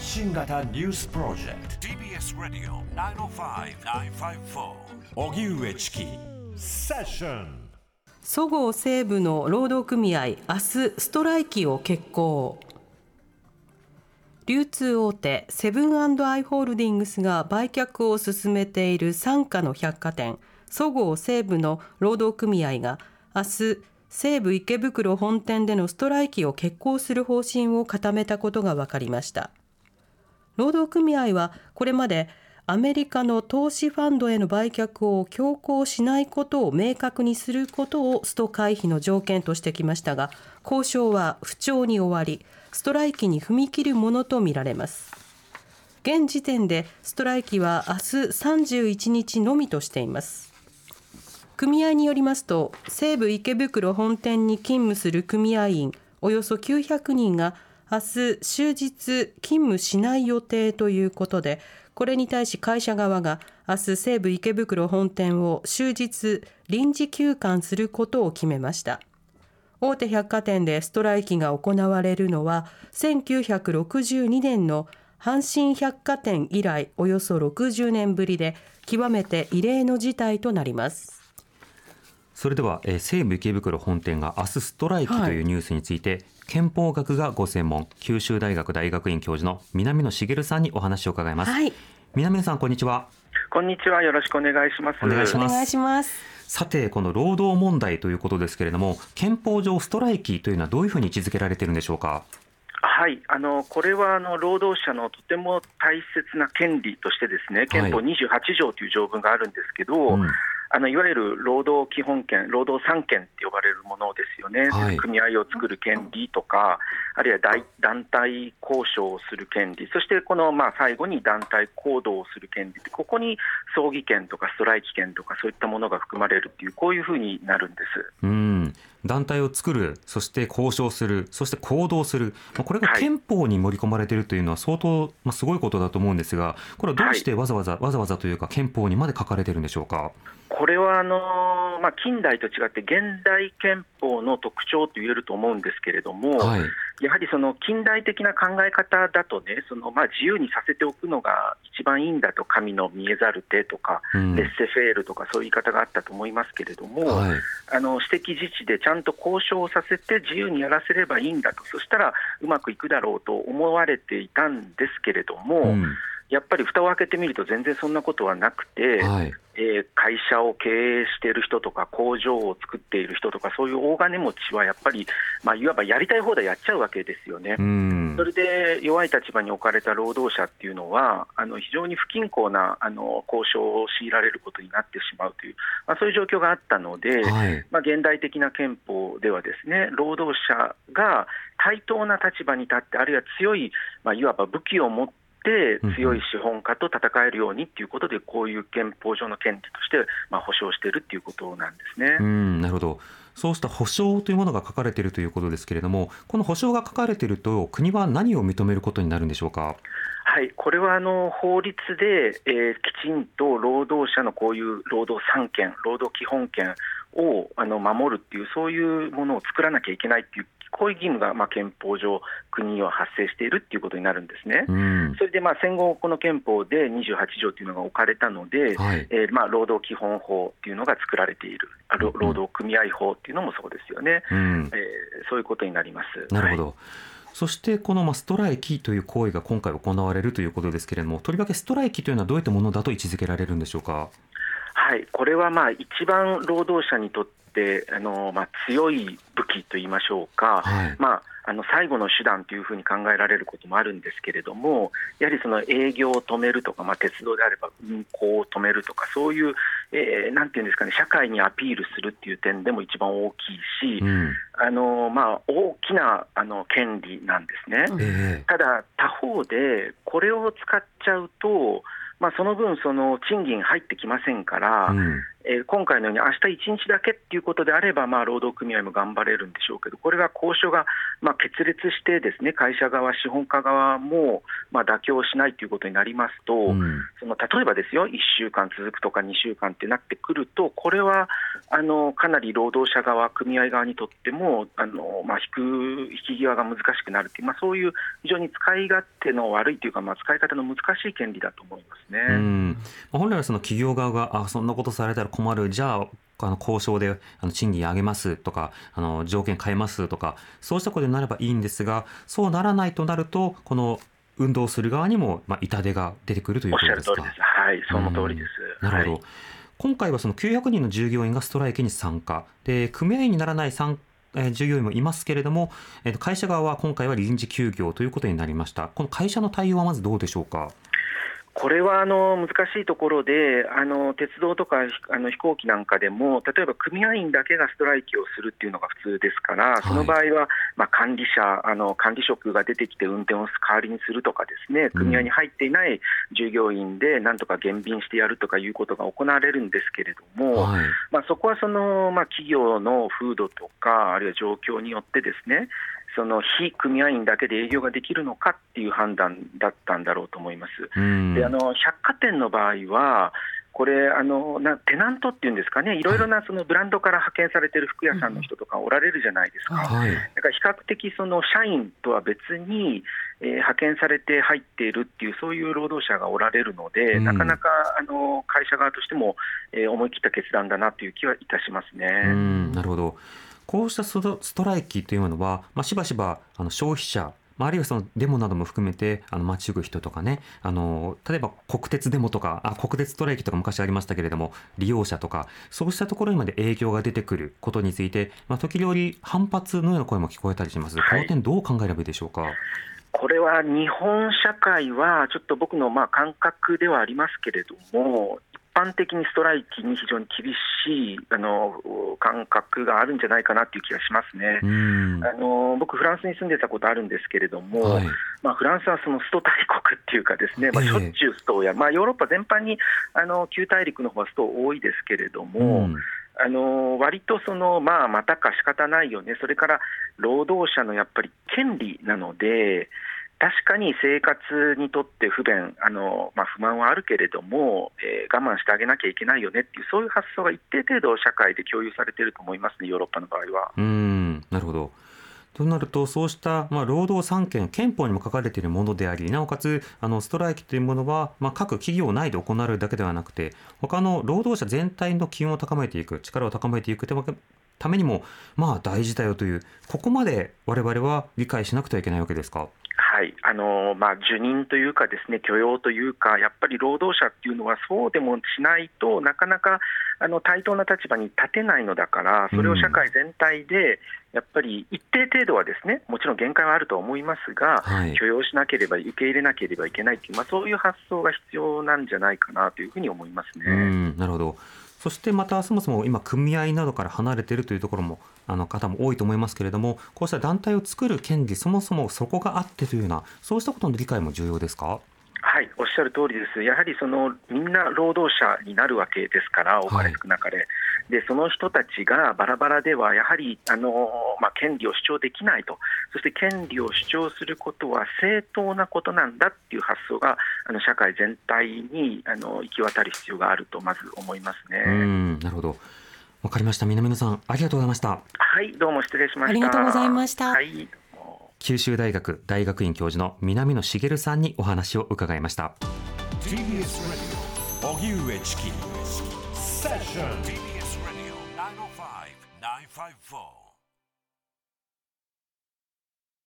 発信型ニュースプロジェクト。TBS ラディオ905-954おぎゅうえちきセッションそごう・西部の労働組合明日ストライキを決行。流通大手セブンアイ・ホールディングスが売却を進めている傘下の百貨店そごう・西部の労働組合が明日西武池袋本店でのストライキを決行する方針を固めたことが分かりました労働組合はこれまでアメリカの投資ファンドへの売却を強行しないことを明確にすることをスト回避の条件としてきましたが交渉は不調に終わりストライキに踏み切るものとみられます。現時点でストライキは明日31日のみとしています。組合によりますと西武池袋本店に勤務する組合員およそ900人が明日終日勤務しない予定ということでこれに対し会社側が明日西武池袋本店を終日臨時休館することを決めました。大手百貨店でストライキが行われるのは1962年の阪神百貨店以来およそ60年ぶりで極めて異例の事態となります。それでは、えー、西武池袋本店が明日ストライキというニュースについて、はい、憲法学がご専門九州大学大学院教授の南野茂さんにお話を伺います、はい、南野さんこんにちは。こんにちは。よろしくお願いします。お願いします。さてこの労働問題ということですけれども憲法上ストライキというのはどういうふうに位置づけられているんでしょうか？はい。あのこれはあの労働者のとても大切な権利としてですね憲法28条という条文があるんですけど、はいうんあのいわゆる労働基本権、労働三権って呼ばれるものですよね、はい、組合を作る権利とか、あるいは団体交渉をする権利、そしてこのまあ最後に団体行動をする権利、ここに葬儀権とかストライキ権とか、そういったものが含まれるっていう、こういうふうになるんです。うん。団体を作る、そして交渉する、そして行動する、これが憲法に盛り込まれているというのは、相当、まあ、すごいことだと思うんですが、これはどうしてわざわざ、はい、わざわざというか、憲法にまで書かれているんでしょうか？これはあのまあ、近代と違って現代憲法の特徴と言えると思うんですけれども、はい、やはりその近代的な考え方だとね、そのまあ自由にさせておくのが一番いいんだと、神の見えざる手とか、うん、レッセフェールとか、そういう言い方があったと思いますけれども、はい、あの私的自治でちゃんと交渉させて、自由にやらせればいいんだと、そしたらうまくいくだろうと思われていたんですけれども、うんやっぱり蓋を開けてみると、全然そんなことはなくて、はい、えー、会社を経営している人とか、工場を作っている人とか、そういう大金持ちはやっぱり、まあ、いわばやりたい放題やっちゃうわけですよね。それで弱い立場に置かれた労働者っていうのは、あの非常に不均衡なあの交渉を強いられることになってしまうという、まあ、そういう状況があったので、はい、まあ、現代的な憲法では、ですね労働者が対等な立場に立って、あるいは強い、まあ、いわば武器を持ってって強い資本家と戦えるようにということで、こういう憲法上の権利として、まあ、保障しているということなんですね。うんなるほどそうした保障というものが書かれているということですけれども、この保障が書かれていると、国は何を認めることになるんでしょうか？はい、これはあの法律で、えー、きちんと労働者のこういう労働三権、労働基本権をあの守るっていう、そういうものを作らなきゃいけないっていうこういう義務がまあ憲法上、国には発生しているということになるんですね。うん、それでまあ戦後、この憲法で28条というのが置かれたので、はい、えー、まあ労働基本法というのが作られている、労働組合法というのもそうですよね、うん、えー、そういうことになります。なるほど、はい。そしてこのストライキという行為が今回行われるということですけれども、とりわけストライキというのはどういったものだと位置づけられるんでしょうか？はい、これはまあ一番労働者にとってあの、まあ、強い武器といいましょうか、はい、まあ、あの最後の手段というふうに考えられることもあるんですけれども、やはりその営業を止めるとか、まあ、鉄道であれば運行を止めるとか、そういう、えー、なんていうんですかね、社会にアピールするっていう点でも一番大きいし、うん、あのまあ、大きなあの権利なんですね。えー、ただ、他方で、これを使っちゃうと、まあ、その分、その賃金入ってきませんから、うん、えー、今回のように明日1日だけっていうことであれば、まあ、労働組合も頑張れるんでしょうけど、これが交渉がまあ決裂して、ですね会社側、資本家側もまあ妥協しないということになりますと、うん、その例えばですよ、1週間続くとか2週間ってなってくると、これはあのかなり労働者側、組合側にとっても、あのまあ、引く引き際が難しくなるという、まあ、そういう非常に使い勝手の悪いというか、まあ、使い方の難しい権利だと思いますね。うん本来はその企業側があそんなことされたら困る、じゃああの交渉であの賃金上げますとかあの条件変えますとかそうしたことになればいいんですがそうならないとなるとこの運動する側にも、まあ、痛手が出てくるということですか？はい、その通りです。なるほど。はい、今回はその900人の従業員がストライキに参加で組合員にならない参え従業員もいますけれども、えー、会社側は今回は臨時休業ということになりました。この会社の対応はまずどうでしょうか？これはあの難しいところで、あの鉄道とかあの飛行機なんかでも、例えば組合員だけがストライキをするっていうのが普通ですから、その場合は、まあ、管理者あの、管理職が出てきて運転を代わりにするとか、ですね組合に入っていない従業員でなんとか減便してやるとかいうことが行われるんですけれども、はい、まあ、そこはその、まあ、企業の風土とか、あるいは状況によって、ですねその非組合員だけで営業ができるのかっていう判断だったんだろうと思います。であの百貨店の場合はこれあのな、テナントっていうんですかね、いろいろなそのブランドから派遣されている服屋さんの人とかおられるじゃないですか、はい、だから比較的、その社員とは別に、えー、派遣されて入っているっていう、そういう労働者がおられるので、うん、なかなかあの会社側としても、えー、思い切った決断だなという気はいたしますね。なるほどこうしたストライキというのは、まあ、しばしばあの消費者あるいはそのデモなども含めてあの街行く人とかねあの例えば国鉄デモとかあ国鉄ストライキとか昔ありましたけれども利用者とかそうしたところにまで影響が出てくることについて、まあ、時折反発のような声も聞こえたりします、はい、この点どう考えればいいでしょうか？これは日本社会は、ちょっと僕のまあ感覚ではありますけれども、般的にストライキに非常に厳しいあの感覚があるんじゃないかなという気がしますね。あの僕、フランスに住んでたことあるんですけれども、はい、まあ、フランスはそのスト大国っていうか、ですね、まあ、しょっちゅうストをや、まあ、ヨーロッパ全般にあの旧大陸の方はスト多いですけれども、あの割とその、まあ、またか仕方ないよね、それから労働者のやっぱり権利なので、確かに生活にとって不便、あのまあ、不満はあるけれども、えー、我慢してあげなきゃいけないよねっていう、そういう発想が一定程度、社会で共有されていると思いますね、ヨーロッパの場合は。うんなるほどとなると、そうした、まあ、労働三権、憲法にも書かれているものであり、なおかつ、あのストライキというものは、まあ、各企業内で行われるだけではなくて、他の労働者全体の機運を高めていく、力を高めていくためにも、まあ、大事だよという、ここまで我々は理解しなくてはいけないわけですか？はい。あのまあ、受任というか、ですね許容というか、やっぱり労働者っていうのは、そうでもしないとなかなかあの対等な立場に立てないのだから、それを社会全体でやっぱり一定程度はですねもちろん限界はあると思いますが、はい、許容しなければ、受け入れなければいけないという、まあ、そういう発想が必要なんじゃないかなというふうに思いますね。なるほどそしてまたそもそも今組合などから離れているというところもあの方も多いと思いますけれどもこうした団体を作る権利そもそもそこがあってというようなそうしたことの理解も重要ですか？はい、おっしゃる通りです、やはりそのみんな労働者になるわけですから、多かれ少なかれ、はい、でその人たちがバラバラでは、やはりあの、まあ、権利を主張できないと、そして権利を主張することは正当なことなんだっていう発想が、あの社会全体にあの行き渡る必要があると、まず思いますね。なるほど。わかりました。南野さんありがとうございました。はいどうも失礼しました。ありがとうございました、はい九州大学大学院教授の南野茂さんにお話を伺いました。TBS ラジオ荻上チキセッション TBS Radio 905-954